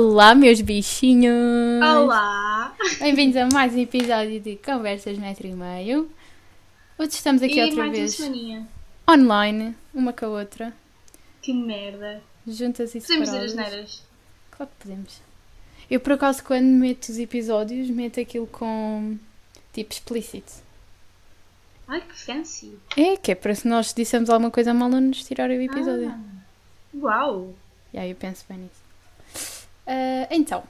Olá, meus bichinhos! Olá! Bem-vindos a mais um episódio de Conversas Metro e Meio. Hoje estamos aqui e outra mais vez online, uma com a outra, Que merda. juntas e Podemos dizer as neiras. Claro que podemos. Eu, por acaso, quando meto os episódios, meto aquilo com tipo explícito. Ai, que fancy. É, que é para se nós dissemos alguma coisa mal, não nos tirar o episódio. Ah, uau! E aí eu penso bem nisso. Ah, então,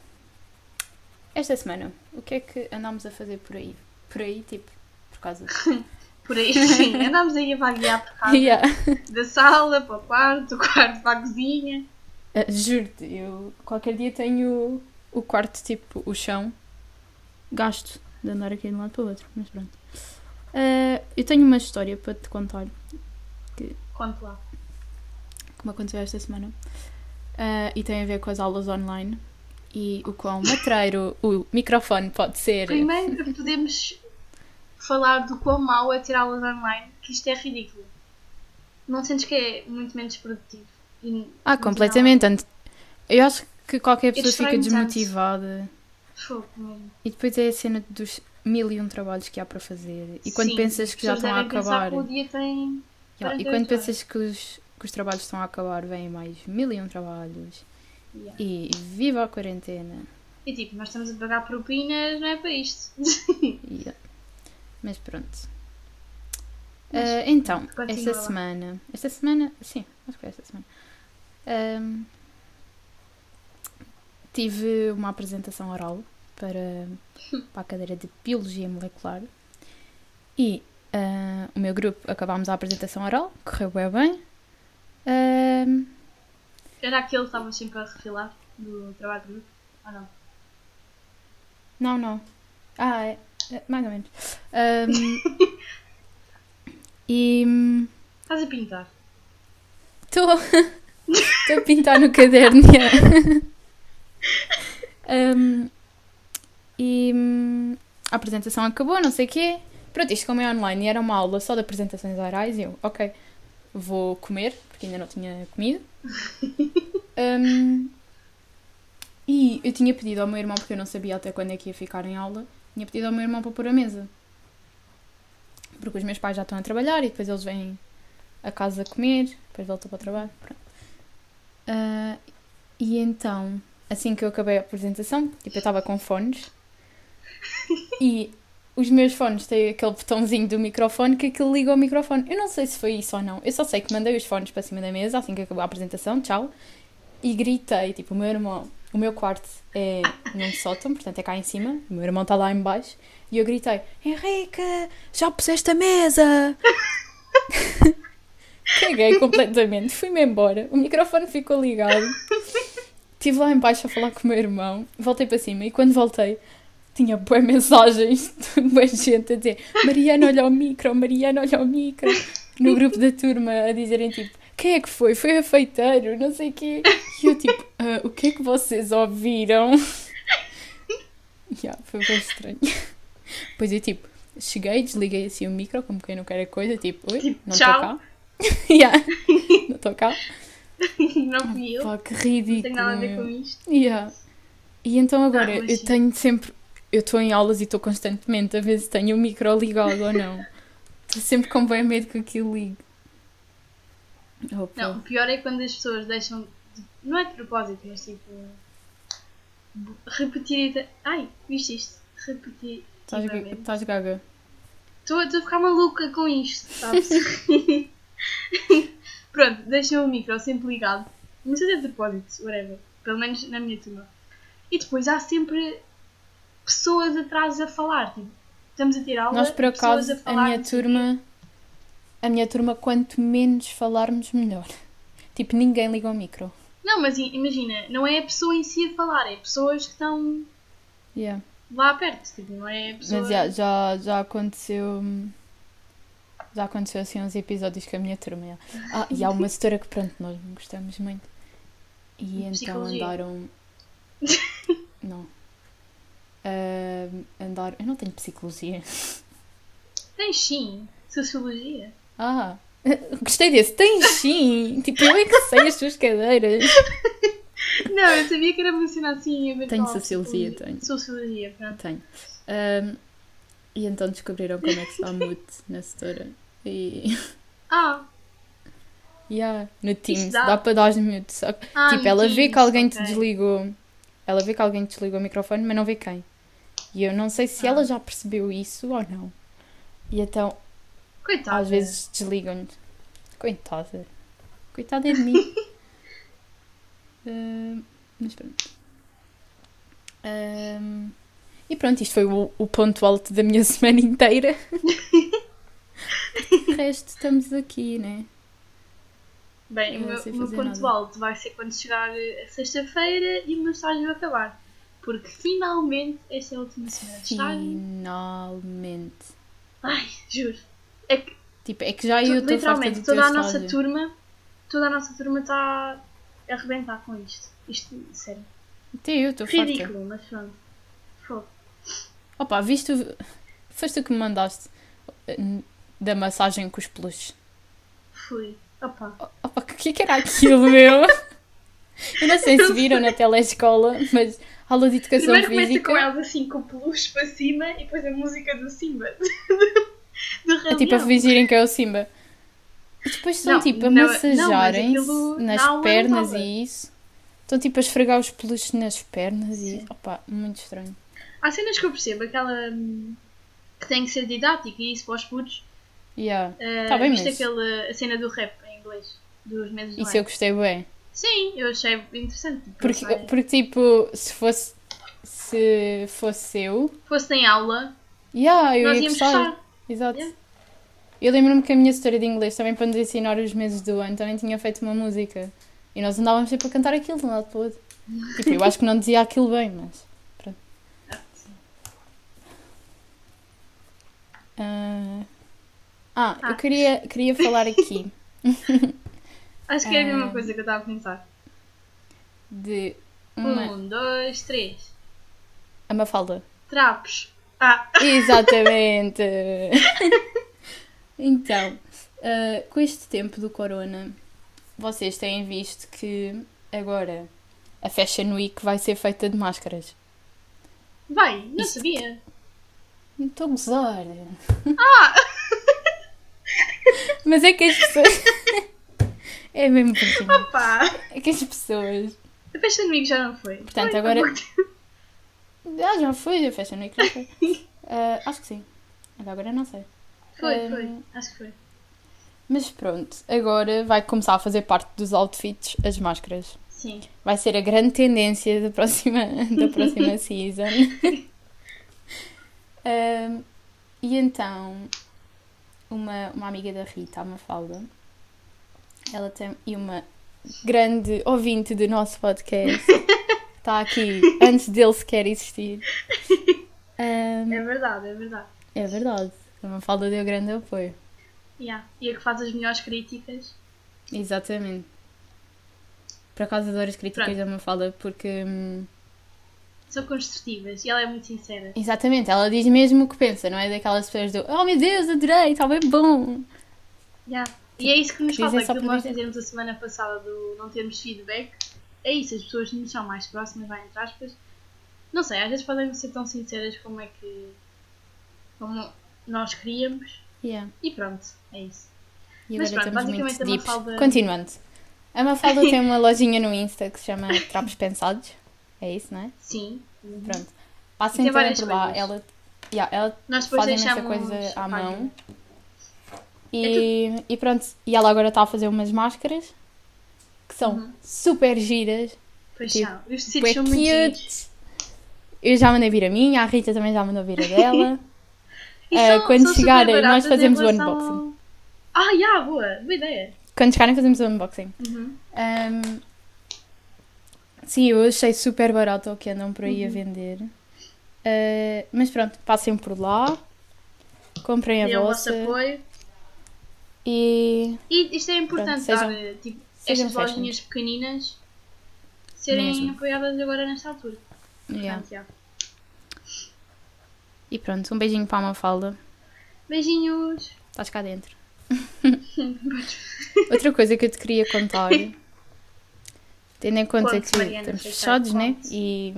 esta semana, o que é que andámos a fazer por aí? Por aí, tipo, por causa. Por aí, sim. Andámos aí a vaguear por casa. Yeah. Da sala para o quarto, do quarto para a cozinha. Ah, Juro-te, eu qualquer dia tenho o quarto, tipo, o chão, gasto de andar aqui de um lado para o outro, mas pronto. Ah, eu tenho uma história para te contar, Conte lá. como aconteceu esta semana, Ah, e tem a ver com as aulas online e o quão matreiro o microfone pode ser. Primeiro podemos falar do quão mau é ter aulas online, que isto é ridículo. Não sentes que é muito menos produtivo? E Ah, completamente. Eu acho que qualquer pessoa fica desmotivada. Fogo mesmo. E depois é a cena dos mil e um trabalhos que há para fazer. E quando Sim, pensas as que já estão a acabar. que o dia tem... E 48 quando pensas que os, que os trabalhos estão a acabar, vêm mais mil e um trabalhos. Yeah. E viva a quarentena. E tipo, nós estamos a pagar propinas, não é para isto. Yeah. Mas pronto. Mas, Ah, então, esta lá. semana. Esta semana. Sim, acho que foi esta semana. ahm, tive uma apresentação oral para, para a cadeira de Biologia Molecular. E ah, o meu grupo acabámos a apresentação oral, correu bem bem. Ahm, Era aquele que estava sempre a refilar do trabalho de grupo? Ou não? não, não. Ah, é, é, mais ou menos. Ahm, e. hum, Estás a pintar. Estou Estou a pintar no caderno. Um, e hum, a apresentação acabou, não sei o quê. Pronto, isto como é online e era uma aula só de apresentações orais, eu, ok, vou comer, porque ainda não tinha comido. Um, e eu tinha pedido ao meu irmão, porque eu não sabia até quando é que ia ficar em aula, tinha pedido ao meu irmão para pôr a mesa. Porque os meus pais já estão a trabalhar e depois eles vêm a casa comer, depois voltam para o trabalho. Ah, e então, assim que eu acabei a apresentação, tipo, eu estava com fones e os meus fones têm aquele botãozinho do microfone que aquilo liga ao microfone. Eu não sei se foi isso ou não. Eu só sei que mandei os fones para cima da mesa assim que acabou a apresentação, tchau, e gritei, tipo, o meu irmão, o meu quarto é num sótão, portanto é cá em cima, o meu irmão está lá em baixo, e eu gritei, Henrique, já puseste a mesa? Caguei completamente, fui-me embora, o microfone ficou ligado. Estive lá em baixo a falar com o meu irmão, voltei para cima e quando voltei tinha boas mensagens de boa gente a dizer Mariana olha ao micro, Mariana olha ao micro no grupo da turma a dizerem tipo quem é que foi? Foi a feiteiro, não sei o quê. E eu tipo, "Ah, o que é que vocês ouviram? yeah, foi bem estranho. Depois eu tipo, cheguei, desliguei assim o micro, como quem não quer a coisa, tipo, oi, Tipo, não estou cá. yeah, não estou cá. não fui eu. Pá, que Não ridículo. tenho nada a ver com isto. Yeah. E então agora Ah, eu tenho sempre. Eu estou em aulas e estou constantemente a ver se tenho o micro ligado ou não. Estou sempre com bem medo que aquilo ligue. Opa. Não, o pior é quando as pessoas deixam. de- Não é de propósito, mas tipo. Repetir. Ai, viste isto? Repetir. Estás ga- Estás gaga. Estou estou a ficar maluca com isto, sabes? Pronto, deixam o micro sempre ligado. Não sei se é de propósito, whatever. Pelo menos na minha turma. E depois há sempre pessoas atrás a falar. Tipo, estamos a ter aula. Nós por pessoas acaso, a, falar, minha o quê. turma. A minha turma, quanto menos falarmos, melhor. Tipo, ninguém liga ao micro. Não, mas imagina, não é a pessoa em si a falar, é pessoas que estão Yeah. lá perto. Tipo, não é a pessoa. Mas já, já, já aconteceu. Já aconteceu assim uns episódios com a minha turma. yeah. Ah, e há uma história que pronto, nós gostamos muito. E então andaram. Não. Ah, andaram. Eu não tenho psicologia. Tens sim, sociologia. Ah! Gostei desse. Tens sim! Tipo, eu é que sei as tuas cadeiras. Não, eu sabia que era mencionar assim. Tenho sociologia, tenho. Sociologia, pronto. Tenho. Ahm, e então descobriram como é que se dá mute na setora. E. Ah, Yeah, no Teams, dá? dá, para dar mute. Só ah tipo, ela vê Teams, que alguém te ok. desligou. Ela vê que alguém te desligou o microfone, mas não vê quem. E eu não sei se Ah. ela já percebeu isso ou não. E então, Coitada. às vezes desligam-lhe. Coitada. Coitada é de mim. Ahm, mas pronto. Ahm, e pronto, isto foi o, o ponto alto da minha semana inteira. o resto estamos aqui, né? Bem, o não meu, o meu ponto nada. alto vai ser quando chegar a sexta-feira e o meu estágio acabar. Porque finalmente esta é a última semana de estágio. Finalmente. Ai, juro. É que Tipo, é que já eu estou literalmente toda a nossa estágio. turma, toda a nossa turma está a arrebentar com isto. Isto, sério. Até eu estou farta. Ridículo, mas pronto. Fogo. Opa, viste o... Foste tu que me mandaste eh, da massagem com os peluches. Fui. Opa. Opa, o que é que era aquilo, meu? Eu não sei se viram na telescola, mas aula de educação Primeiro começa física com elas assim, com peluche para cima e depois a música do Simba. do Rei é tipo a fingirem que é o Simba. E depois estão Não, tipo a massajarem-se nas não pernas e isso. Estão tipo a esfregar os peluches nas pernas e opa, muito estranho. Há cenas que eu percebo, aquela hum, que tem que ser didática e isso para os putos. Yeah. Uh, Tá bem, viste mas- aquele, a cena do rap em inglês, dos meses do Isso eu ano. gostei bem. Sim, eu achei interessante. tipo, Porque, porque tipo, se fosse se fosse eu, fosse em aula, yeah, eu nós ia íamos gostar. gostar. Exato. Yeah. Eu lembro-me que a minha história de inglês também para nos ensinar os meses do ano também tinha feito uma música. E nós andávamos sempre a cantar aquilo de um lado para o outro. Tipo, eu acho que não dizia aquilo bem, mas pronto. Ah, ah, Ah. eu queria, queria falar aqui Acho que é a mesma Ah. coisa que eu estava a pensar. de uma, Um, dois, três. a Mafalda. Trapos. Ah, Exatamente! então, ah, com este tempo do corona, vocês têm visto que agora a Fashion Week vai ser feita de máscaras. vai, não Isto- sabia. Estou a gozar. Mas é que as pessoas. é mesmo cima. Opa! É que as pessoas. A festa de já não foi. Portanto, Foi, agora-. Ah, já foi a Fashion Week, já foi. Ah, acho que sim. Agora não sei. Foi, Ah, foi. Acho que foi. Mas pronto, agora vai começar a fazer parte dos outfits as máscaras. Sim. Vai ser a grande tendência da próxima, da próxima season. Ahm, e então, uma, uma amiga da Rita, a Mafalda, ela tem, e uma grande ouvinte do nosso podcast, está aqui antes dele sequer existir. Ahm, É verdade, é verdade. é verdade, a Mafalda deu grande apoio. Yeah. E a que faz as melhores críticas. Exatamente. Por acaso adoro as críticas Pronto. da Mafalda porque. hum, São construtivas e ela é muito sincera. Exatamente, ela diz mesmo o que pensa, não é daquelas pessoas do Oh meu Deus, adorei, está bem bom. Yeah. E é isso que nos Dizem falta, aquilo que nós dizemos a semana passada do não termos feedback. É isso, as pessoas nos são mais próximas, vai entre aspas. Não sei, às vezes podem ser tão sinceras como é que. como nós queríamos. Yeah. E pronto, é isso. E Mas agora pronto, basicamente a. Mafalda- Continuando. A Mafalda tem uma lojinha no Insta que se chama Trapos Pensados. É isso, não é? Sim. Pronto. Passem também por lá. coisas. Ela, yeah, ela Nós faz imensa deixamos coisa à página. Mão. E, e pronto. E ela agora está a fazer umas máscaras que são Uhum. super giras. Pois Tipo, são. Os tecidos são muito giros. Eu já mandei vir a minha, a Rita também já mandou vir a dela. São- quando chegarem, nós fazemos o unboxing. Ah, yeah, boa. Boa ideia. Quando chegarem, fazemos o unboxing. Uhum. Um, sim, eu achei super barato o que andam por aí a Uhum. vender. Uh, mas pronto, passem por lá, comprem E a o vosso vossa apoio. E E isto é importante, Pronto, sejam- dar eh, tipo, sejam estas lojinhas pequeninas serem Mesmo. apoiadas agora nesta altura. yeah. Portanto, yeah. e pronto, um beijinho para a Mafalda. Beijinhos! Estás cá dentro. Outra coisa que eu te queria contar Tendo em conta Conte, que Mariana estamos fechados, né? conte. E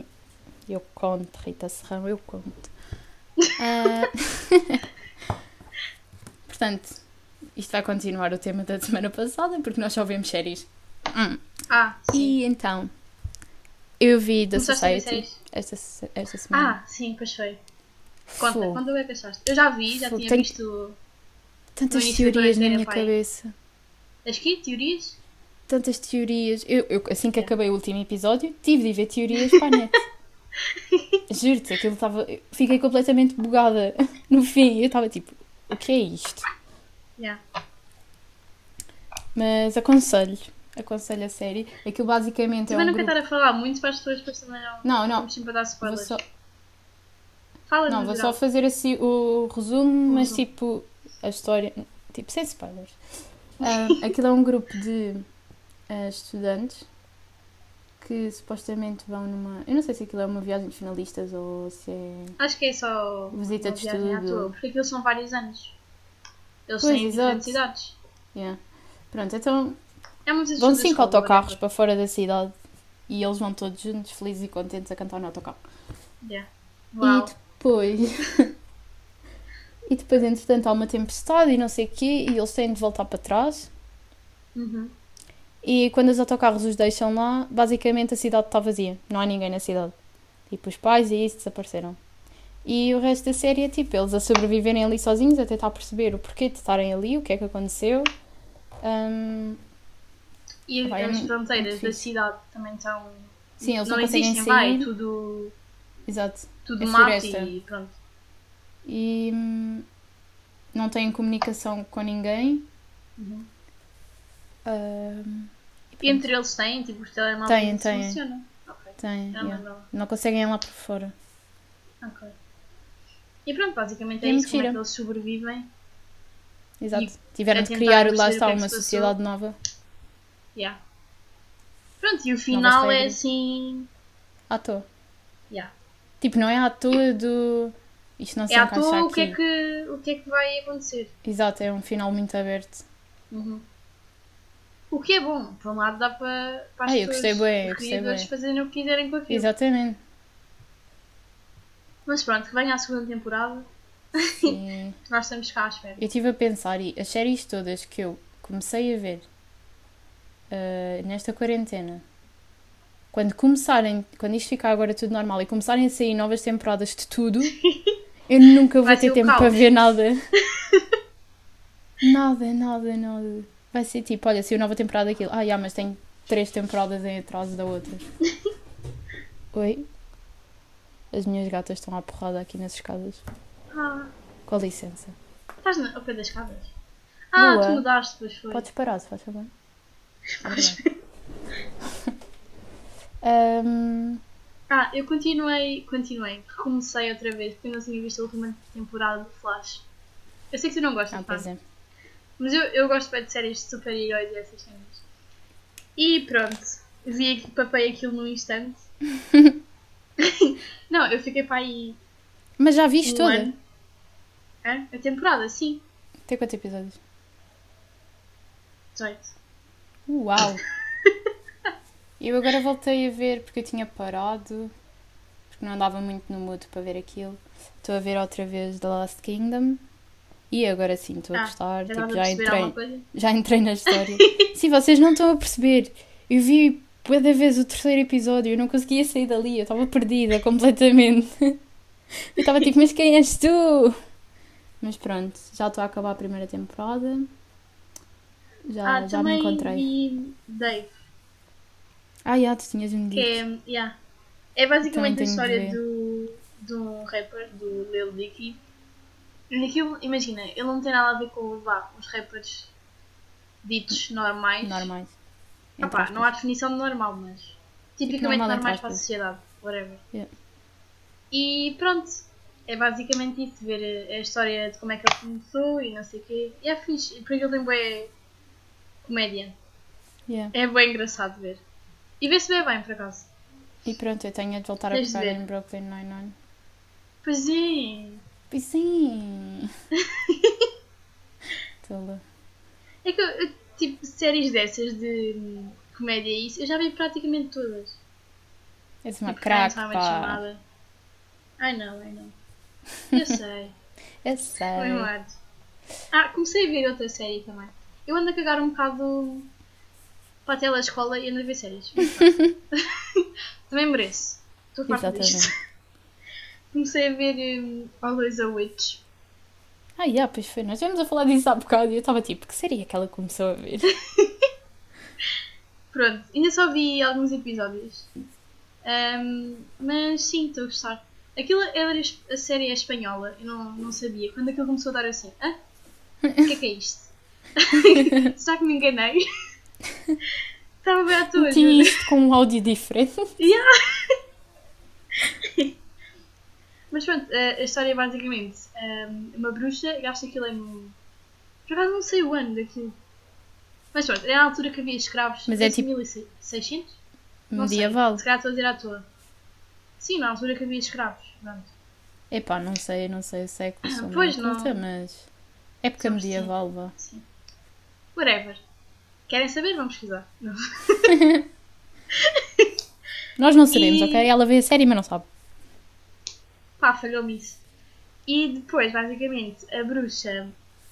eu conto, Rita Serrão, eu conto. Ah, Portanto, isto vai continuar o tema da semana passada, porque nós só vemos séries. Hum. Ah, sim. E então, eu vi The Começaste a ver Society esta, esta semana. Ah, sim, pois foi. Conta, Fogo. quando é que achaste? Eu já vi, já Fogo, tinha tenho- visto Tantas da teorias na minha pai. cabeça. as que teorias. Tantas teorias. Eu, eu, assim que É. acabei o último episódio, tive de ver teorias para a net. Juro-te, aquilo estava. Fiquei completamente bugada no fim. Eu estava tipo, o que é isto? Yeah. Mas aconselho. Aconselho a série. Aquilo basicamente é Também um não quero grupo. estar a falar muito para as pessoas depois também não. Não, não. Vamos sempre a dar Vou spoilers. só, Fala não, vou só geral. fazer assim o resumo, mas resumo. tipo, a história. Tipo, sem spoilers. Ah, aquilo é um grupo de ah, estudantes que supostamente vão numa. Eu não sei se aquilo é uma viagem de finalistas ou se é. Acho que é só Visita de viagem à estudo. toa, porque aquilo são vários anos. Eles Pois, têm diferentes exato. idades. Yeah. Pronto, então É vão cinco autocarros para fora da cidade e eles vão todos juntos, felizes e contentes a cantar no autocarro. Yeah. E Uau. depois. e depois, entretanto, há uma tempestade e não sei o quê, e eles têm de voltar para trás. Uhum. E quando os autocarros os deixam lá, basicamente a cidade está vazia, não há ninguém na cidade. Tipo, os pais e isso desapareceram. E o resto da série é tipo, eles a sobreviverem ali sozinhos, a tentar perceber o porquê de estarem ali, o que é que aconteceu. Hum, E Vai, é as fronteiras da cidade também estão. sim, eles não, não existem, vai, sair. tudo, Exato. tudo É mato e pronto. E hum, não têm comunicação com ninguém. Uhum. Hum, E entre eles têm, tipo, os telemóveis Têm, têm. funciona. Ok, têm, já yeah. Não conseguem ir lá por fora. Ok. E pronto, basicamente é, É isso, como é mentira. que eles sobrevivem. Exato. E Tiveram de criar, lá está, é uma sociedade nova. Yeah. Pronto, e o final é assim. À toa. Yeah. Tipo, não é à toa do. Isto não se É à toa o que, é que, o que é que vai acontecer. Exato, é um final muito aberto. Uhum. O que é bom, por um lado dá para, para as Ah, eu gostei pessoas, bué, eu os gostei bué. fazerem o que quiserem com aquilo. Exatamente. Mas pronto, que venha a segunda temporada, Sim. nós estamos cá à espera. Eu estive a pensar e as séries todas que eu comecei a ver ah, nesta quarentena, quando começarem, quando isto ficar agora tudo normal e começarem a sair novas temporadas de tudo, eu nunca vou ter tempo caos. para ver nada. nada, nada, nada. Vai ser tipo, olha, saiu nova temporada daquilo. Ah, já, mas tem três temporadas em atraso da outra. Oi? As minhas gatas estão à porrada aqui nas escadas. Ah, Com licença. estás na- ao pé das escadas? Ah, Boa. tu mudaste, pois foi. Podes parar, se faz favor. Obrigada. Ahm, Ah, eu continuei, continuei, recomecei outra vez, porque eu não tinha visto a última temporada do Flash. Eu sei que tu não gostas, ah, pá, pois é. mas eu, eu gosto bem de séries de super-heróis e essas cenas. E pronto, vi aqui, papei aquilo num instante. não, eu fiquei para aí Mas já viste um toda? ano. Hã? A temporada, sim. Tem quantos episódios? 18. Uau! eu agora voltei a ver porque eu tinha parado, porque não andava muito no mood para ver aquilo. Estou a ver outra vez The Last Kingdom e agora sim estou a Ah, gostar. Já tipo, já entrei, já entrei na história. Sim, vocês não estão a perceber. Eu vi cada vez o terceiro episódio, eu não conseguia sair dali, eu estava perdida completamente. Eu estava tipo, mas quem és tu? Mas pronto, já estou a acabar a primeira temporada. Já, ah, já me encontrei. vi Dave, Ah, já, tu tinhas um dito. é, yeah. é basicamente a de história ver. do, de um rapper, do Lil Dicky. E Aquilo, imagina, ele não tem nada a ver com vá, os rappers ditos normais. Normais. Entre pá, aspas. não há definição de normal, mas tipicamente normal, normais para a sociedade, whatever. Yeah. E pronto, é basicamente isso, ver a, a história de como é que ele começou e não sei o quê. E é fixe, porque ele tem bué comédia. Yeah. É bem engraçado ver. E vê-se bem bem, por acaso. E pronto, eu tenho de voltar a Tens pegar em Brooklyn Nine-Nine. Pois é. Pois sim! Tola. É que, eu, tipo, séries dessas de. comédia e isso, eu já vi praticamente todas. És uma Tipo, craque, pá. Mother. I know, I know. Eu sei. Eu Foi sei. um ar. Ah, comecei a ver outra série também. Eu ando a cagar um bocado para a telescola e ando a ver séries. também mereço. Estou farta disto. Comecei a ver um, Always a Witch. Ah, yeah, pois foi. Nós estivemos a falar disso há bocado e eu estava tipo, que seria que ela começou a ver? Pronto, ainda só vi alguns episódios. Ahm, mas sim, estou a gostar. Aquilo era a série é espanhola, eu não, não sabia. Quando aquilo começou a dar assim, hã? O que é que é isto? Será que me enganei? Estava bem à toa. Tinha isto com um áudio diferente. Yeah. Mas pronto, a, a história é basicamente ahm, uma bruxa, que aquilo é. um- Por acaso não sei o ano daquilo. Mas pronto, era a altura que havia escravos. Mas é tipo- 1600? Não sei, Medieval. Se calhar estou a dizer à toa. Sim, na altura que havia escravos. Pronto. Epá, não sei, não sei se é que sou muito Pois não. culta, mas. Época sim. medieval, vá. Sim. Whatever. Querem saber? Vamos pesquisar. Não. Nós não sabemos, E- ok? Ela vê a série, mas não sabe. Pá, falhou-me isso. E depois, basicamente, a bruxa,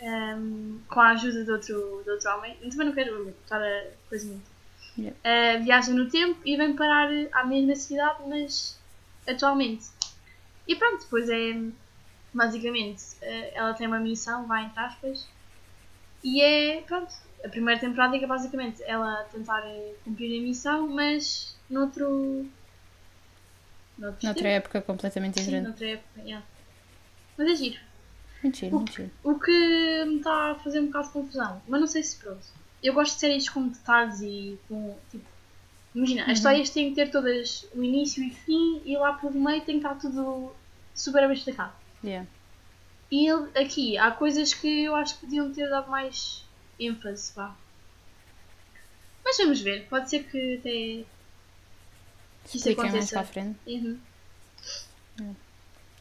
ahm, com a ajuda de outro, de outro homem, também não quero estar a coisa muito, Yeah. ah, viaja no tempo e vem parar à mesma cidade, mas atualmente. E pronto, depois é, basicamente, ah, ela tem uma missão, vai entre aspas, e é, pronto, a primeira temporada é basicamente ela tentar eh, cumprir a missão, mas noutro... noutro Noutra tempo. época completamente Sim, diferente. noutra época, yeah. Mas é giro. Muito giro, muito giro. O que me está a fazer um bocado de confusão. Mas não sei se pronto. Eu gosto de séries com detalhes e com. Tipo, imagina, Uhum. as histórias têm que ter todas o início e fim e lá pelo meio tem que estar tudo super bem explicado. Yeah. E ele- aqui há coisas que eu acho que podiam ter dado mais ênfase, vá. Mas vamos ver. Pode ser que até. que isso Expliquem mais aconteça. para a frente. Uhum.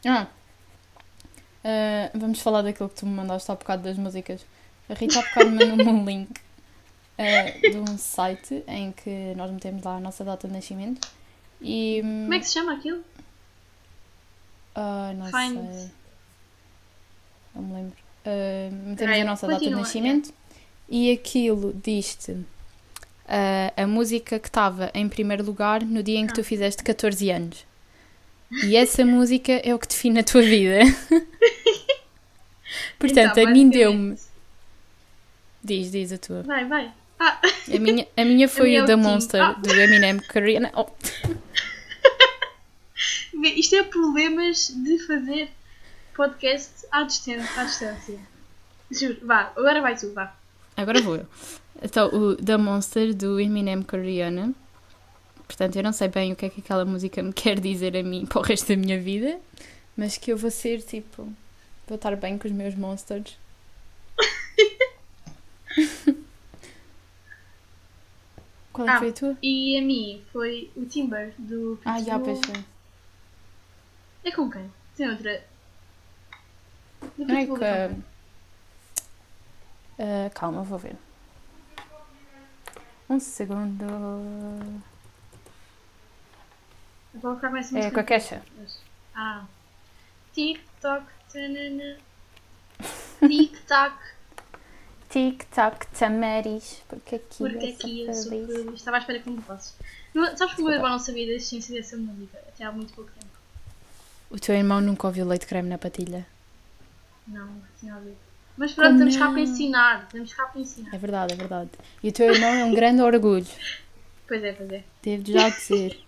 Ah. Ah, vamos falar daquilo que tu me mandaste há bocado das músicas. A Rita há bocado mandou-me um link ah, de um site em que nós metemos lá a nossa data de nascimento. E. Como é que se chama aquilo? Ah, não Find- sei. Não me lembro. Ah, metemos Peraí, a nossa data de continua, nascimento e aquilo diz-te ah, a música que estava em primeiro lugar no dia em que Ah. tu fizeste 14 anos. E essa música é o que define a tua vida. Portanto, Então, a mim deu-me. Diz, diz a tua. Vai, vai. Ah, A minha, a minha foi minha o o da. Monster, Ah. do Eminem Korean. Oh, Isto é problemas de fazer podcast à distância. À distância. Juro. Vá, agora vai tu, vá. Agora vou eu. Então, o The Monster do Eminem Koreana. Portanto, eu não sei bem o que é que aquela música me quer dizer a mim para o resto da minha vida, mas que eu vou ser tipo. Vou estar bem com os meus monsters. Qual é Ah. foi a tua? E a mim foi o Timber do Ah, já, Pitbull. pois foi. É com quem? Tem outra. Do Não é Pitbull é com ah, calma, vou ver. Um segundo. Vou colocar mais É música. com a. Ah. Tic-toc. Tanana. Tic-tac. Tic-tac, tamaris, porque aqui Porque eu aqui eu sou feliz. feliz. Estava à espera que me fosses. Sabes que o meu irmão não sabia da existência dessa música até há muito pouco tempo? O teu irmão nunca ouviu leite creme na patilha. Não, nunca tinha ouvido. Mas pronto, estamos cá para ensinar. Estamos cá para ensinar. É verdade, é verdade. E o teu irmão é um grande orgulho. Pois é, pois é. Devo já dizer.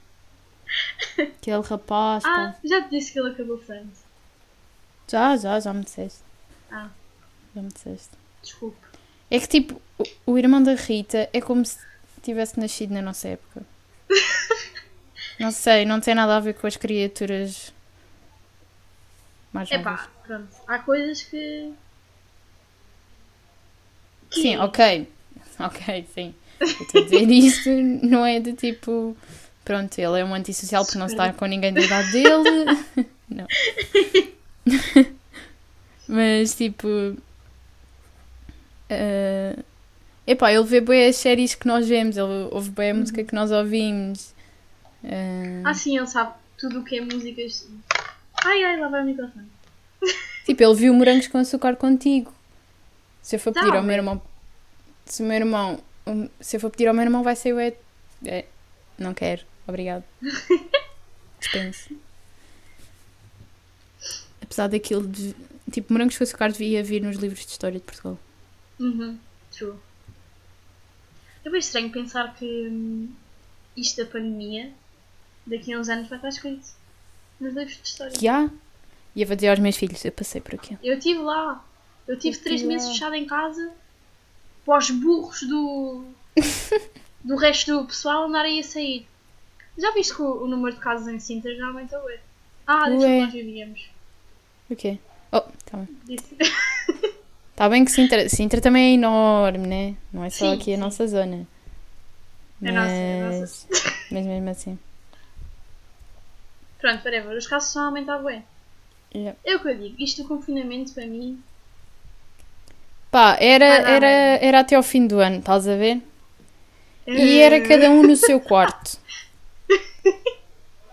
Aquele rapaz, Ah, pá. já te disse que ele acabou Friends. Já, já, já me disseste. Ah, Já me disseste. desculpe. É que tipo, o, o irmão da Rita é como se tivesse nascido na nossa época. Não sei, não tem nada a ver com as criaturas mais novas. Epá, pronto. Há coisas que. que- Sim, ok. Ok, sim. Eu dizer isto não é de tipo. Pronto, ele é um antissocial porque não está com ninguém da idade dele. Não. Mas tipo. eh, Epá, ele vê bem as séries que nós vemos, ele ouve bem a Uhum. música que nós ouvimos. Ah, Ah, sim, ele sabe tudo o que é músicas. Ai, ai, lá vai o microfone. Tipo, ele viu morangos com açúcar contigo. Se eu for Tá pedir ao meu irmão. Se o meu irmão. Se eu for pedir ao meu irmão, vai ser o. É, é, não quero. Obrigado. Dispense. Apesar daquilo de. Tipo, morangos com açúcar devia vir nos livros de história de Portugal. Uhum, true. É bem estranho pensar que hum, isto da pandemia, daqui a uns anos vai estar escrito nos livros de história. Que há? E eu vou dizer aos meus filhos: eu passei por aqui. Eu estive lá. Eu tive Eu três meses lá. fechada em casa para os burros do, do resto do pessoal andarem a sair. Já viste que o, o número de casos em Sintra já aumentou? Ué? Ah, Ué. que nós vivíamos. O quê? Oh, tá bem. Está bem que Sintra, Sintra também é enorme, né? Não é só Sim, aqui a sim. nossa zona. A nossa, a nossa. Mas, mas mesmo assim. Pronto, whatever. Os casos estão a aumentar bem. Yeah. É o que eu digo. Isto do confinamento para mim. Pá, era, era, era até ao fim do ano, estás a ver? E era cada um no seu quarto.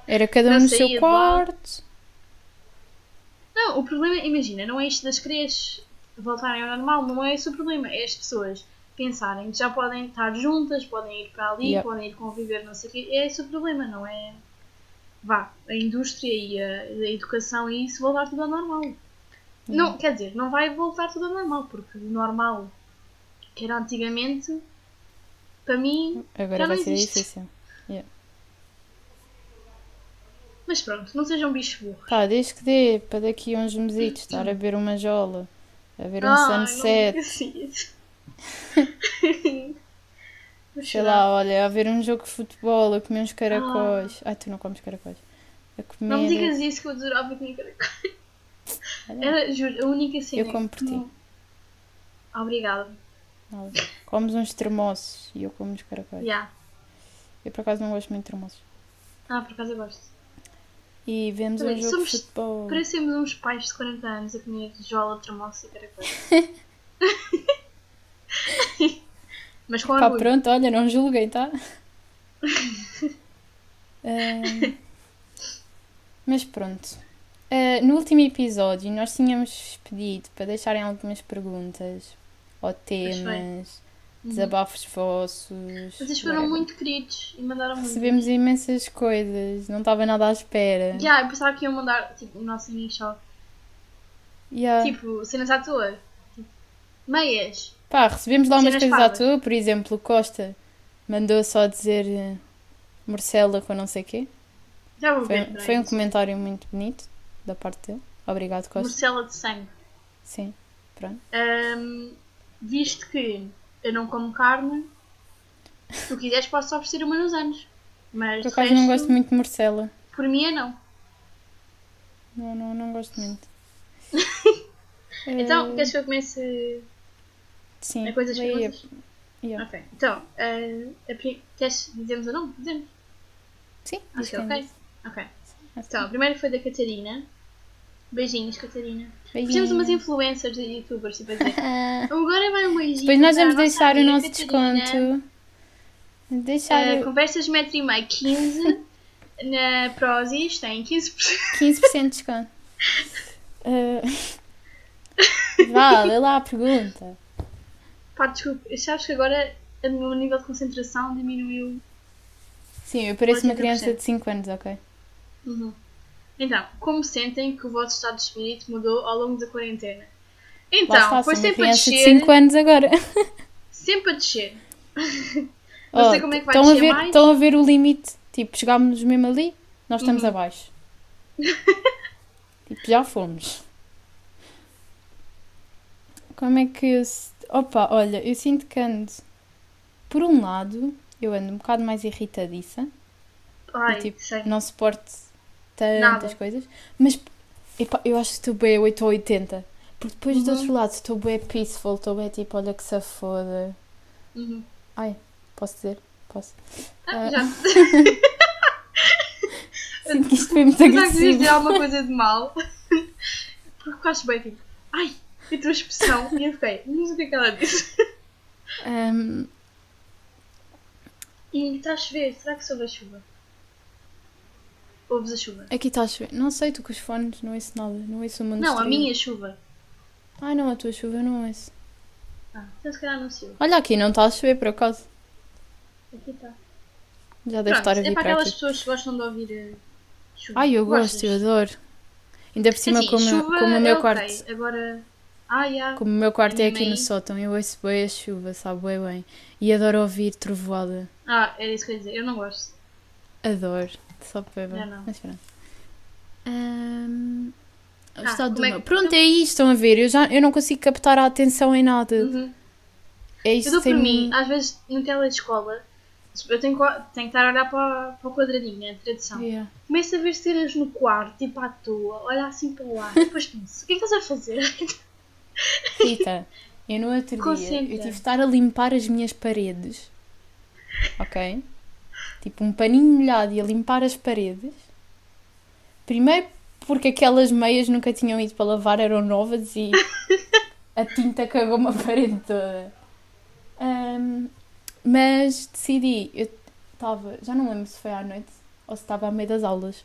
Era cada um no seu quarto. Não, o problema, imagina, não é isto das crianças voltarem ao normal, não é esse o problema. É as pessoas pensarem que já podem estar juntas, podem ir para ali, Yeah. podem ir conviver, não sei o quê. É esse o problema, não é. Vá, a indústria e a, a educação e isso voltar tudo ao normal. Não, quer dizer, não vai voltar tudo ao normal, porque o normal que era antigamente, para mim. Agora Já não vai ser existe. difícil. Mas pronto, não sejam bichos burros. Pá, desde que dê para daqui a uns mesitos estar a ver uma jola, a ver um não sunset, sei lá, olha, a ver um jogo de futebol, a comer uns caracóis. Ai, tu não comes caracóis. A comer. Não me digas isso que eu adorava comer caracóis. Era, juro, a única cena. Eu como por ti. não- Obrigada. nada. Comes uns termossos e eu como uns caracóis. Yeah. Eu por acaso não gosto muito de termossos. Ah, por acaso eu gosto. E vemos um Também jogo somos- de futebol. Parecemos uns pais de 40 anos a comer jola, tremoço e caracóis. Mas com Pá, orgulho. pronto, olha, não julguem, tá? Ahm, mas pronto. Ah, no último episódio, nós tínhamos pedido para deixarem algumas perguntas ou temas. Desabafos vossos. Vocês foram whatever. muito queridos e mandaram muito. Recebemos imensas coisas, não estava nada à espera. Já, eu pensava que iam mandar tipo, o nosso inicial. Yeah. Tipo, cenas à toa. Tipo, meias. Pá, recebemos lá umas coisas à toa, por exemplo, o Costa mandou só dizer eh, Marcela com não sei o quê. Já vou ver. Foi, peraí. foi um comentário muito bonito da parte dele. Obrigado, Costa. Morcela de sangue. Sim, pronto. Ahm, visto que eu não como carne, se tu quiseres posso oferecer uma nos anos. Mas Por acaso não resto, gosto muito de morcela. por mim é não. Não, não, não gosto muito. Então, Eh, queres que eu comece Sim, a coisas perguntas? Yeah. Ok. Então, ah, a pri- queres dizermos o nome? Dizemos. Sim, Acho que é quem ok. Ok. Então, a primeira foi da Catarina. Beijinhos, Catarina. Beijinho. Temos umas influencers e youtubers, tipo a dizer. Agora vai um beijinho. Depois nós vamos deixar o nosso Catarina. desconto. Deixar Ah, conversas metro e meio 15 na Prozis tem 15%. 15% de desconto. Eh, Vá, lê lá a pergunta. Pá, desculpa, sabes que agora o meu nível de concentração diminuiu. Sim, eu pareço uma 80%. criança de 5 anos, ok? Uhum. Então, como sentem que o vosso estado de espírito mudou ao longo da quarentena? Então, está, foi sempre a criança de descer. 5 anos agora. Sempre a descer. Não Oh, sei como é que vai estão, a descer ver, mais. estão a ver o limite? Tipo, chegámos mesmo ali, nós estamos Uhum. abaixo. tipo, já fomos. Como é que eu. Opa, olha, eu sinto que ando. Por um lado, eu ando um bocado mais irritadiça. Ai, e, tipo, sei. não suporto tantas Nada. coisas. Mas, epá, eu acho que estou bem a 8 ou 80. Porque depois do Uhum. outro lado estou bem peaceful, estou bem tipo, olha que se foda. Uhum. Ai, posso dizer? Posso. Ah, Ah. já. Sinto que isto foi muito agressivo. dizer alguma coisa de mal? Porque ficaste bem tipo, ai, a tua expressão. E eu fiquei, não sei o que é que ela disse. Ahm, E está a chover, será que soube a chuva? Ouves a chuva? aqui está a chover. Não sei, tu com os fones, não ouço nada. Não ouço o mundo Não, a minha chuva. Ai não, a tua chuva eu não ouço. Ah, então se calhar anunciou. Olha, aqui não está a chover por acaso. Aqui está. Já deve estar a Pronto, vir é para para aquelas aqui. pessoas que gostam de ouvir eh, chuva. Ai, eu Gostas? gosto, eu adoro. Ainda por cima, Assim, como, como o meu é quarto. ok, Agora. Ah, já. Como o meu quarto é aqui no sótão, eu ouço bem a chuva, sabe bem bem. E adoro ouvir trovoada. Ah, era isso que eu ia dizer. Eu não gosto. Adoro. Só para. Eu não. Mas pronto. O Ah, como é que- Pronto, é isto, estão a ver. Eu, já, eu não consigo captar a atenção em nada. Uhum. É isto Eu dou por mim, às vezes na tela de escola, eu tenho, que- tenho que estar a olhar para, para o quadradinho, né, de tradução. Yeah. Começo a ver cenas no quarto, tipo à toa, olhar assim para lá, e depois penso, o que é que estás a fazer? Rita, eu no outro dia eu tive de estar a limpar as minhas paredes. Ok? Tipo um paninho molhado e a limpar as paredes. Primeiro porque aquelas meias nunca tinham ido para lavar, eram novas e a tinta cagou-me a parede toda. Ahm, mas decidi, eu estava, já não lembro se foi à noite ou se estava à meio das aulas.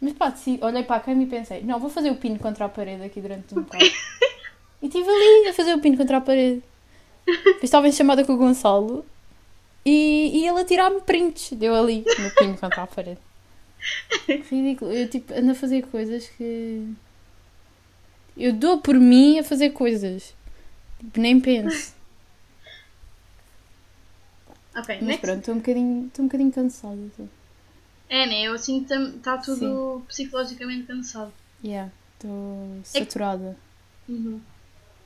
Mas pá, decidi, olhei para a cama e pensei, não, vou fazer o pino contra a parede aqui durante um bocado. E estive ali a fazer o pino contra a parede. Depois estava em chamada com o Gonçalo e, e ele a tirar-me prints. Deu ali no pino contra a parede. Ridículo. Eu tipo ando a fazer coisas que. Eu dou por mim a fazer coisas. Tipo, nem penso. Ok, Mas next. pronto, estou um bocadinho, estou um bocadinho cansada. tô. É, né? Eu sinto que está tudo psicologicamente cansado. Yeah, estou saturada. Uhum.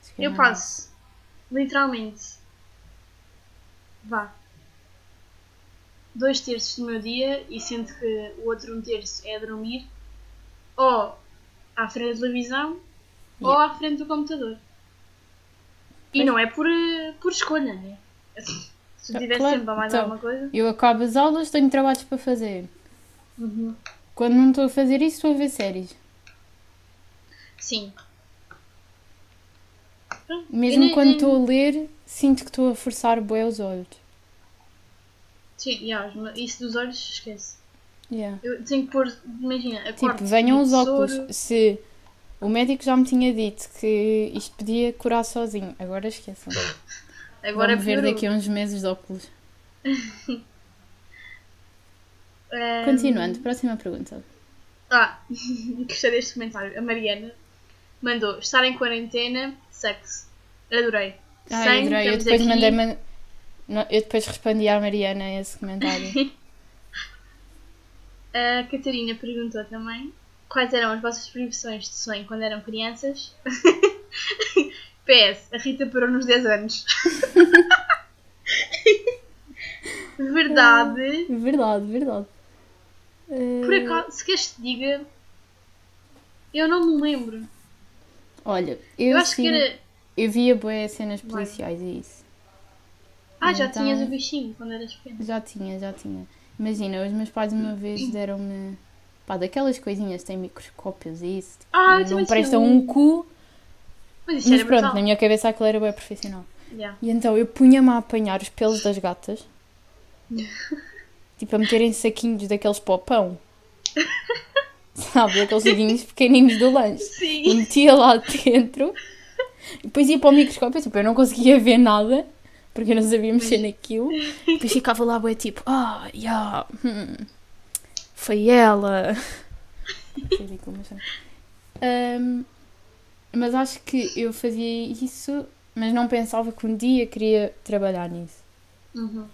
Acho que é Eu passo, literalmente, vá, dois terços do meu dia e sinto que o outro um terço é dormir ou à frente da televisão ou Yeah. à frente do computador. E não é por, eh, por escolha, né? Se eu Ah, tivesse claro, tempo a mais então. alguma coisa. Eu acabo as aulas, tenho trabalhos para fazer. Uhum. Quando não estou a fazer isso, estou a ver séries. Sim. Mesmo nem- quando nem- estou a ler, sinto que estou a forçar bué os olhos. Sim, yeah, isso dos olhos, esquece. Yeah. Eu tenho que pôr, imagina, a Tipo, venham os óculos. Se o médico já me tinha dito que isto podia curar sozinho, agora esqueçam. Agora Vamos ver piorou. daqui a uns meses de óculos. Continuando, próxima pergunta. Ah, gostei deste comentário. A Mariana mandou estar em quarentena, sucks. Adorei. Ai, Sem, adorei. Eu depois aqui. mandei. Eu depois respondi à Mariana esse comentário. A Catarina perguntou também quais eram as vossas previsões de sonho quando eram crianças. PS, a Rita parou nos 10 anos. Verdade. verdade, verdade. Por Eh, acaso, se queres que te diga, eu não me lembro. Olha, eu, Eu, acho sim, que era. eu via boas cenas policiais e isso. Ah, já Então- tinhas o bichinho quando eras pequena. Já tinha, já tinha. Imagina, os meus pais uma vez deram-me pá, daquelas coisinhas que têm microscópios e isso. tipo, Ah, não prestam tinha um cu, Mas isso mas era pronto, brutal. na minha cabeça aquilo era bem profissional. Yeah. E então eu punha-me a apanhar os pelos das gatas, tipo a meter em saquinhos daqueles para o pão. Sabe, aqueles saquinhos pequeninos do lanche. E Sim. metia lá dentro, e depois ia para o microscópio, tipo, eu não conseguia ver nada, porque eu não sabia mexer naquilo. Depois ficava lá, bué, tipo, ah, yeah, hum, foi ela. Ridículo, mas, Ahm, mas acho que eu fazia isso, mas não pensava que um dia queria trabalhar nisso. Uhum.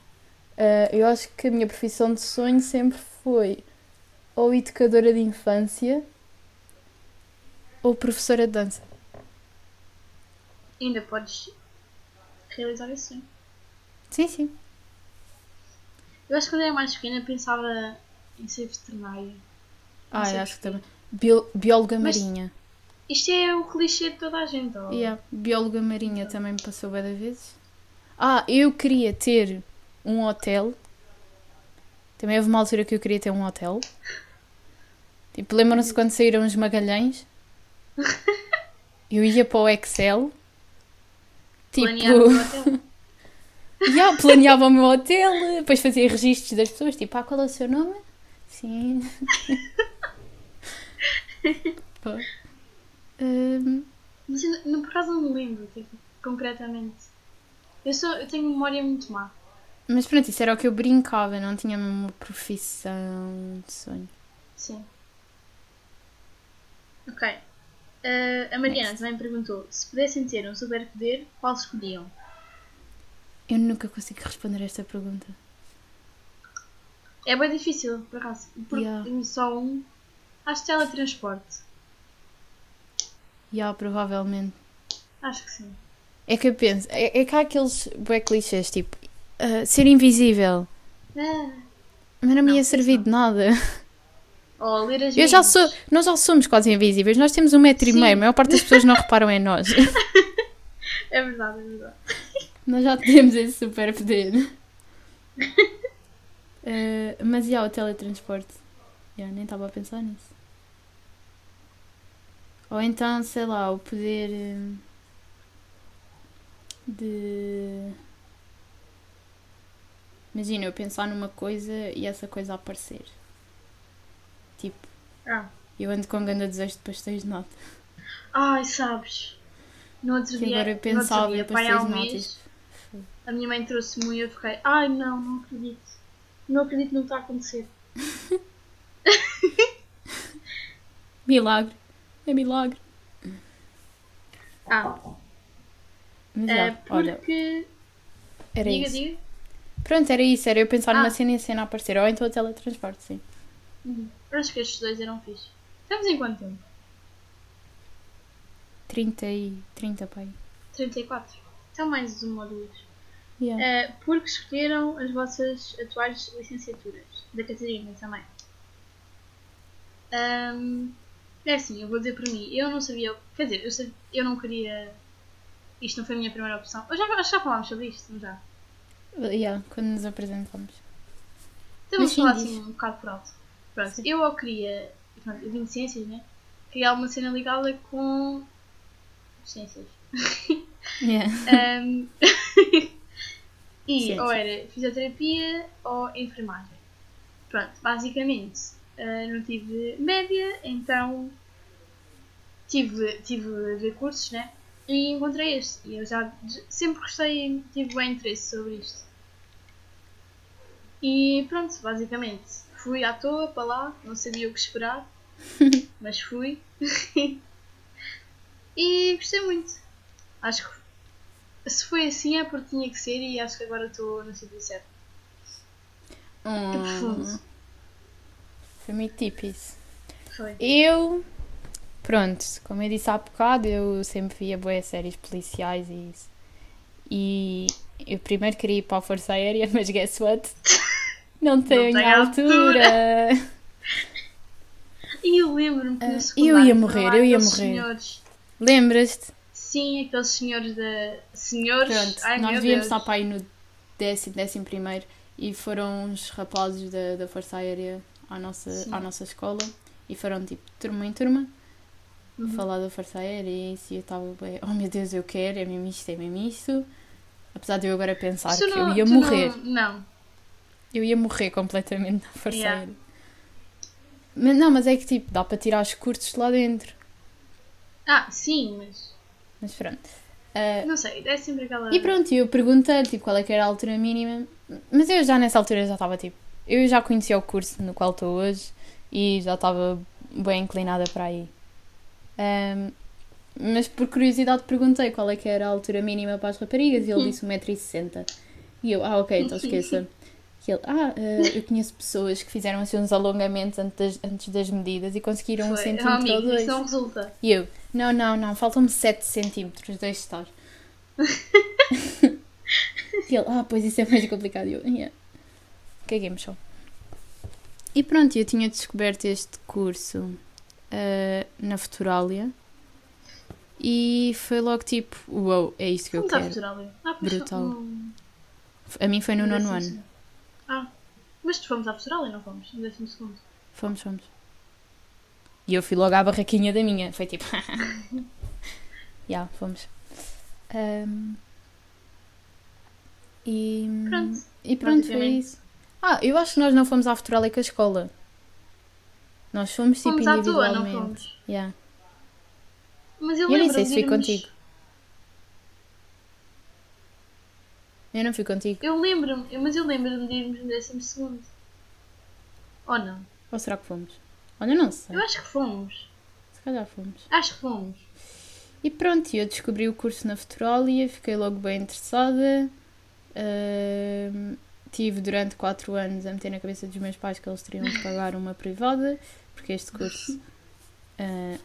Ah, eu acho que a minha profissão de sonho sempre foi ou educadora de infância ou professora de dança. Ainda podes realizar esse sonho. Sim, sim. Eu acho que quando era mais pequena pensava em ser veterinária. Ah, eu acho que também. Bio- bióloga Mas- marinha. Isto é o clichê de toda a gente, ó. Yeah, bióloga marinha também me passou bem vezes. Ah, eu queria ter um hotel. Também houve uma altura que eu queria ter um hotel. Tipo, lembram-se quando saíram os Magalhães? Eu ia para o Excel. Tipo, um. Yeah, planeava o meu hotel, depois fazia registros das pessoas, tipo, ah, qual é o seu nome? Sim. Pá. Hum, Mas eu, não- por acaso não me lembro, tipo, concretamente. Eu, sou, eu tenho memória muito má. mas pronto, isso era o que eu brincava, não tinha uma profissão de sonho. Sim. Ok. Eh, a Mariana também perguntou: se pudessem ter um superpoder, qual escolhiam? Eu nunca consigo responder a esta pergunta. É bem difícil, por acaso. Porque Yeah. tenho só um. Acho que teletransporte. Já, provavelmente. Acho que sim. É que eu penso, é, é que há aqueles bué clichês, tipo, ah, ser invisível. Ah, Mas não me Não, ia servir não. de nada. ou ler as Eu já sou, nós já somos quase invisíveis, nós temos um metro e Sim. meio, a maior parte das pessoas não reparam em nós. É verdade, é verdade. Nós já temos esse super poder. Eh, mas já, o teletransporte. Já, nem estava a pensar nisso. Ou então, sei lá, o poder eh, de. Imagina, eu pensar numa coisa e essa coisa aparecer. Tipo, Ah. eu ando com um grande desejo de pastéis de nata. Ai, sabes? No outro Que dia, agora eu pensava em há pastéis de a minha mãe trouxe-me e eu fiquei, ai não, não acredito. Não acredito no que está a acontecer. Milagre. É milagre. Ah, Mas é já, olha, porque. era diga, isso. diga. Pronto, era isso, era eu pensar numa Ah. cena e a cena aparecer. Ou então o teletransporte, sim. Uhum. Acho que estes dois eram fixe. Estamos em quanto tempo? 30 e. 30, pai. 34. Então mais uma ou duas. Yeah. É, porque escolheram as vossas atuais licenciaturas. Da Catarina também. Ahm, é assim, eu vou dizer por mim. Eu não sabia. Quer dizer, eu, sabia, eu não queria. Isto não foi a minha primeira opção. Eu já, já falámos sobre isto, não já? Yeah, quando nos apresentamos. Então vamos sim, falar assim um bocado por alto. Pronto, eu ou queria. Pronto, eu vim de ciências, né? Queria alguma cena ligada com. ciências. Yeah. Ahm, e Ciência. ou era fisioterapia ou enfermagem. Pronto, basicamente ah, não tive média, então tive, tive a ver cursos, né? E encontrei este. E eu já sempre gostei e tive bem interesse sobre isto. E pronto, basicamente fui à toa para lá, não sabia o que esperar, mas fui. e gostei muito. Acho que se foi assim é porque tinha que ser e acho que agora estou no sítio certo. Hum, profundo. foi muito isso. Foi. Eu. Pronto, como eu disse há bocado, eu sempre via boas séries policiais e isso. E eu primeiro queria ir para a Força Aérea, mas guess what? Não tenho tem altura. E eu lembro-me que no eu ia morrer, eu ia morrer. Senhores, Lembras-te? Sim, aqueles senhores da. Senhores. Pronto, Ai, nós Deus. estar para aí no décimo, décimo primeiro e foram uns rapazes da, da Força Aérea à nossa, Sim. à nossa escola e foram tipo turma em turma Uhum. falar da Força Aérea e isso e eu estava bem, oh meu Deus, eu quero, é mesmo isto, é mesmo isto. Apesar de eu agora pensar Tu que não- eu ia morrer, Não, não. eu ia morrer completamente na Força Yeah. Aérea. Mas, não, mas é que tipo, dá para tirar os cursos de lá dentro. Ah, sim, mas. Mas pronto. Ah, Não sei, é sempre aquela. E pronto, eu perguntei tipo, qual é que era a altura mínima, mas eu já nessa altura já estava tipo, eu já conhecia o curso no qual estou hoje e já estava bem inclinada para aí. Ahm, mas por curiosidade perguntei qual é que era a altura mínima para as raparigas e ele disse 1,60m. E eu, ah ok, então esqueça. E ele, ah, eh, eu conheço pessoas que fizeram assim uns alongamentos antes das, antes das medidas e conseguiram um Foi. centímetro Ah, ou dois. isso não resulta. E eu, não, não, não, faltam-me 7 centímetros, deixe estar. e ele, ah, pois isso é mais complicado. E eu, yeah. caguei-me só. E pronto, eu tinha descoberto este curso ah, na Futuralia e foi logo tipo, uau, é isto que eu Como está a quero. Futuralia? Ah, Brutal. não- A mim foi no nono ano. Mas tu fomos à Futuralia, não fomos? No décimo segundo. Fomos, fomos. E eu fui logo à barraquinha da minha. Foi tipo. Já, fomos. Ahm, E Pronto. E pronto, foi isso. Ah, eu acho que nós não fomos à Futuralia com a escola. Nós fomos tipo Fomos à toa, individualmente. não fomos? Yeah. Mas eu, Eu nem sei se fui contigo. Eu não fui contigo. Eu lembro-me, mas eu lembro-me de irmos no décimo segundo. Ou não? Ou será que fomos? Olha, não sei. Eu acho que fomos. Se calhar fomos. Acho que fomos. E pronto, eu descobri o curso na Futuralia, fiquei logo bem interessada. Ahm, tive durante 4 anos a meter na cabeça dos meus pais que eles teriam de pagar uma privada, porque este curso, ah,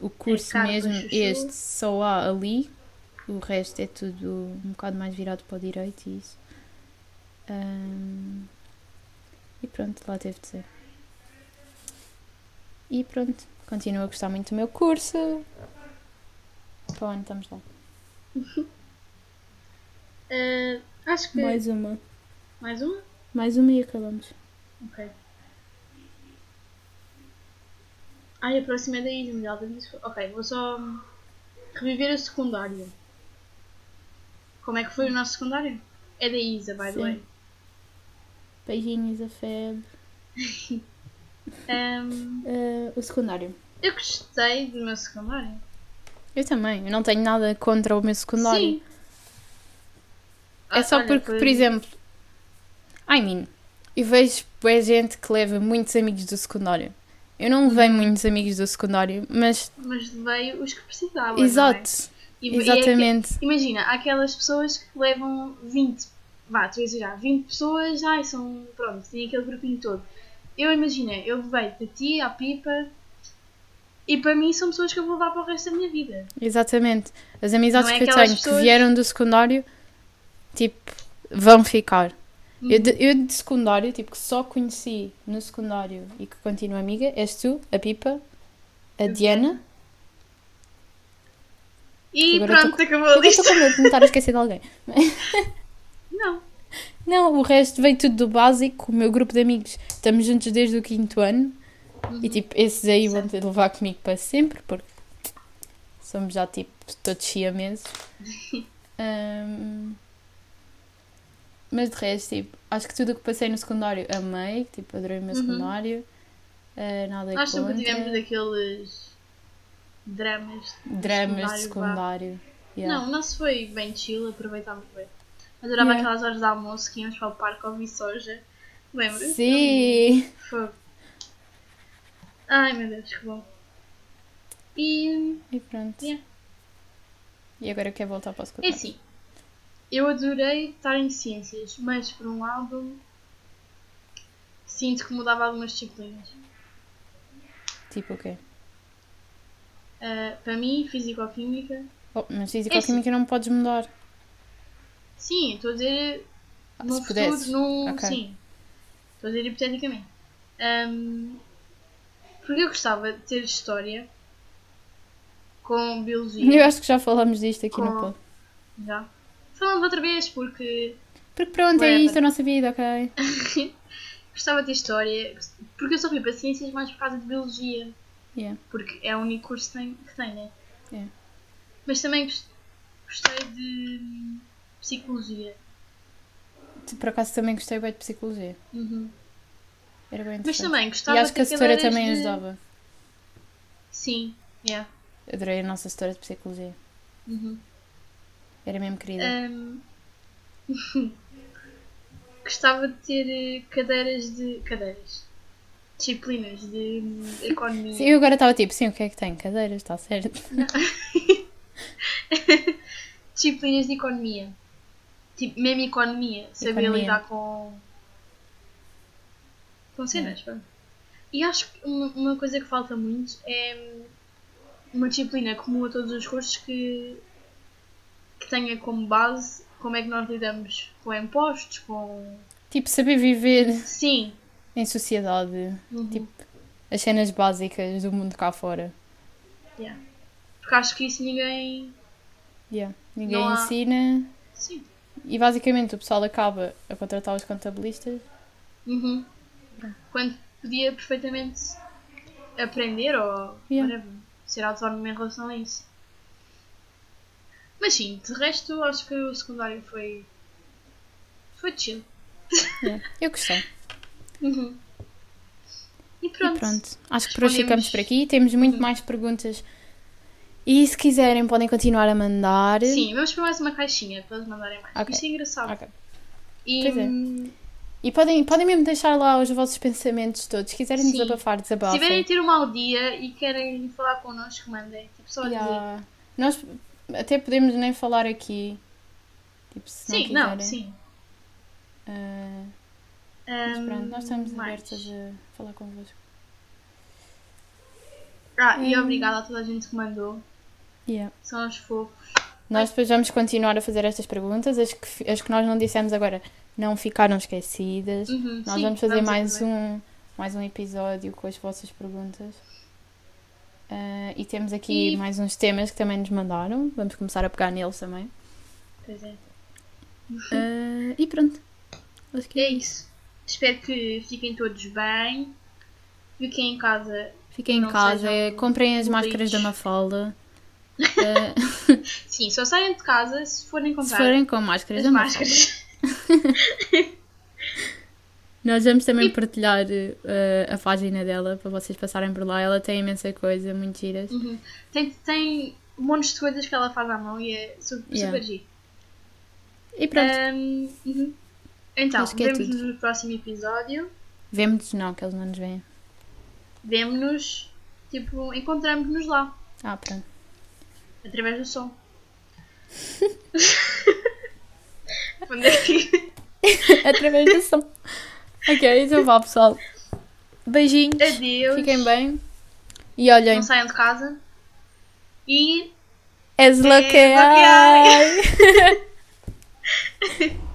o curso caro para mesmo, este só há ali, o resto é tudo um bocado mais virado para o direito e isso. Ahm, e pronto, lá teve de ser. E pronto, continuo a gostar muito do meu curso. Para onde estamos lá? Ah, acho que. Mais uma. Mais uma? Mais uma e acabamos. Ok. Ai, a próxima é da Isa, melhor da. Ok, vou só reviver o secundário. Como é que foi o nosso secundário? É da Isa, by the Sim. way. Beijinhos a Feb. Ahm, Ah, o secundário. eu gostei do meu secundário. Eu também. Eu não tenho nada contra o meu secundário. Sim. É Ah, só olha, porque, foi- por exemplo, I mean, eu vejo boa gente que leva muitos amigos do secundário. Eu não levei muitos amigos do secundário, mas Mas veio os que precisavam. não é? exato, E- e é que- exatamente. imagina, há aquelas pessoas que levam 20, vá, tu vais já, 20 pessoas, ai, são, pronto, tem aquele grupinho todo. Eu imagina, eu levei a ti, à Pipa, e para mim são pessoas que eu vou levar para o resto da minha vida. Exatamente. As amizades é que eu tenho que pessoas- vieram do secundário, tipo, vão ficar. Uhum. Eu, de, eu de secundário, tipo, que só conheci no secundário e que continuo amiga, és tu, a Pipa, a Diana. E Agora pronto, acabou a Eu estou lista. com medo de me estar a esquecer de alguém. Não, Não, o resto veio tudo do básico. O meu grupo de amigos, estamos juntos desde o quinto ano. E tipo, esses aí vão ter de levar comigo para sempre, porque somos já tipo todos siameses. Ahm, mas de resto, tipo, acho que tudo o que passei no secundário amei, tipo, adorei o meu Uhum. secundário. Ah, nada nós nunca tivemos daqueles dramas. Dramas vá. secundário. Yeah. Não, o nosso foi bem chill, aproveitámos bem. Adorava Yeah. aquelas horas de almoço que íamos para o parque ouvir soja. Lembras? Sim! Fogo. Ai meu Deus, que bom. E E pronto. Yeah. E agora quer voltar para o é secundário. assim, eu adorei estar em ciências, mas por um lado sinto que mudava algumas disciplinas. Tipo o quê? Ah, para mim, Físico-Química, Oh, mas É físico-química não podes mudar. sim, estou a dizer Ah, no se futuro, pudesses. no. Ok. Sim. Estou a dizer hipoteticamente. Ahm, porque eu gostava de ter história com biologia. Eu acho que já falámos disto aqui no Com- pod. Já. Falando outra vez, porque Porque pronto, é Whatever. isto a nossa vida, ok? gostava de ter história. Porque eu só fui para ciências mais por causa de biologia. Yeah. Porque é o único curso que tem, que tem né? É. Mas também gos- gostei de psicologia. Por acaso também gostei bem de psicologia. Uhum. Era bem Mas também gostava E acho que a setora também de- ajudava. Sim, yeah. Adorei a nossa setora de psicologia. Uhum. Era mesmo querida. Hum, gostava de ter eh, cadeiras de. cadeiras. Disciplinas de economia. Sim, eu agora estava tipo, sim, o que é que tem? Cadeiras, está certo. Disciplinas de economia. Tipo, mesmo economia. Saber Economia. lidar com. com cenas, pronto. E acho que uma, uma coisa que falta muito é hum, uma disciplina comum a todos os cursos que, que tenha como base como é que nós lidamos com impostos, com. Tipo, saber viver Sim. Em sociedade. Uhum. Tipo, as cenas básicas do mundo cá fora. Yeah. Porque acho que isso ninguém. Yeah. Ninguém há- ensina. Sim. E basicamente o pessoal acaba a contratar os contabilistas. Uhum. Quando podia perfeitamente aprender ou Yeah. whatever, ser autónomo em relação a isso. Mas sim, de resto acho que o secundário foi Foi chill. É, Eu gostei. Uhum. E E pronto. pronto. Acho que por hoje ficamos por aqui. Temos muito Uhum. mais perguntas. E se quiserem, podem continuar a mandar. Sim, vamos para mais uma caixinha para eles mandarem mais. Ok. Isto é engraçado. Ok. E, Pois é. hum, E podem, podem mesmo deixar lá os vossos pensamentos todos. Se quiserem Sim. desabafar, se tiverem desabafem. ter um mau dia e querem falar connosco, mandem. Tipo, só a dizer. Yeah. Nós até podemos nem falar aqui. Tipo, se Sim, não não, quiserem. sim. Ah, mas pronto, nós estamos mais. abertas a falar convosco. Ah, e Hum. obrigada a toda a gente que mandou. Yeah. São os fofos. Nós depois vamos continuar a fazer estas perguntas. As que, as que nós não dissemos agora não ficaram esquecidas. Uhum, Nós sim, vamos fazer mais fazer. um, mais um episódio com as vossas perguntas. Ah, e temos aqui E- mais uns temas que também nos mandaram. Vamos começar a pegar neles também. Pois é. Ah, e pronto. Acho que É isso. Espero que fiquem todos bem. Fiquem em casa. Fiquem em casa, comprem as máscaras da Mafalda. Ah, Sim, só saiam de casa se forem se comprar forem com máscaras as da máscaras. Nós vamos também E- partilhar eh, a página dela para vocês passarem por lá. Ela tem imensa coisa, muito giras. Uhum. Tem, tem montes de coisas que ela faz à mão e é super, Yeah. super giro. E pronto, Ahm, uhum. Então, Acho que é vemos-nos no próximo episódio. vemos-nos não, que eles não nos veem. Vemo-nos, tipo, encontramos-nos lá, Ah, pronto. através do som. Onde é que... Através do som. Ok, então vá pessoal. Beijinhos. Adeus. Fiquem bem. E olhem, Não saiam de casa. E és lo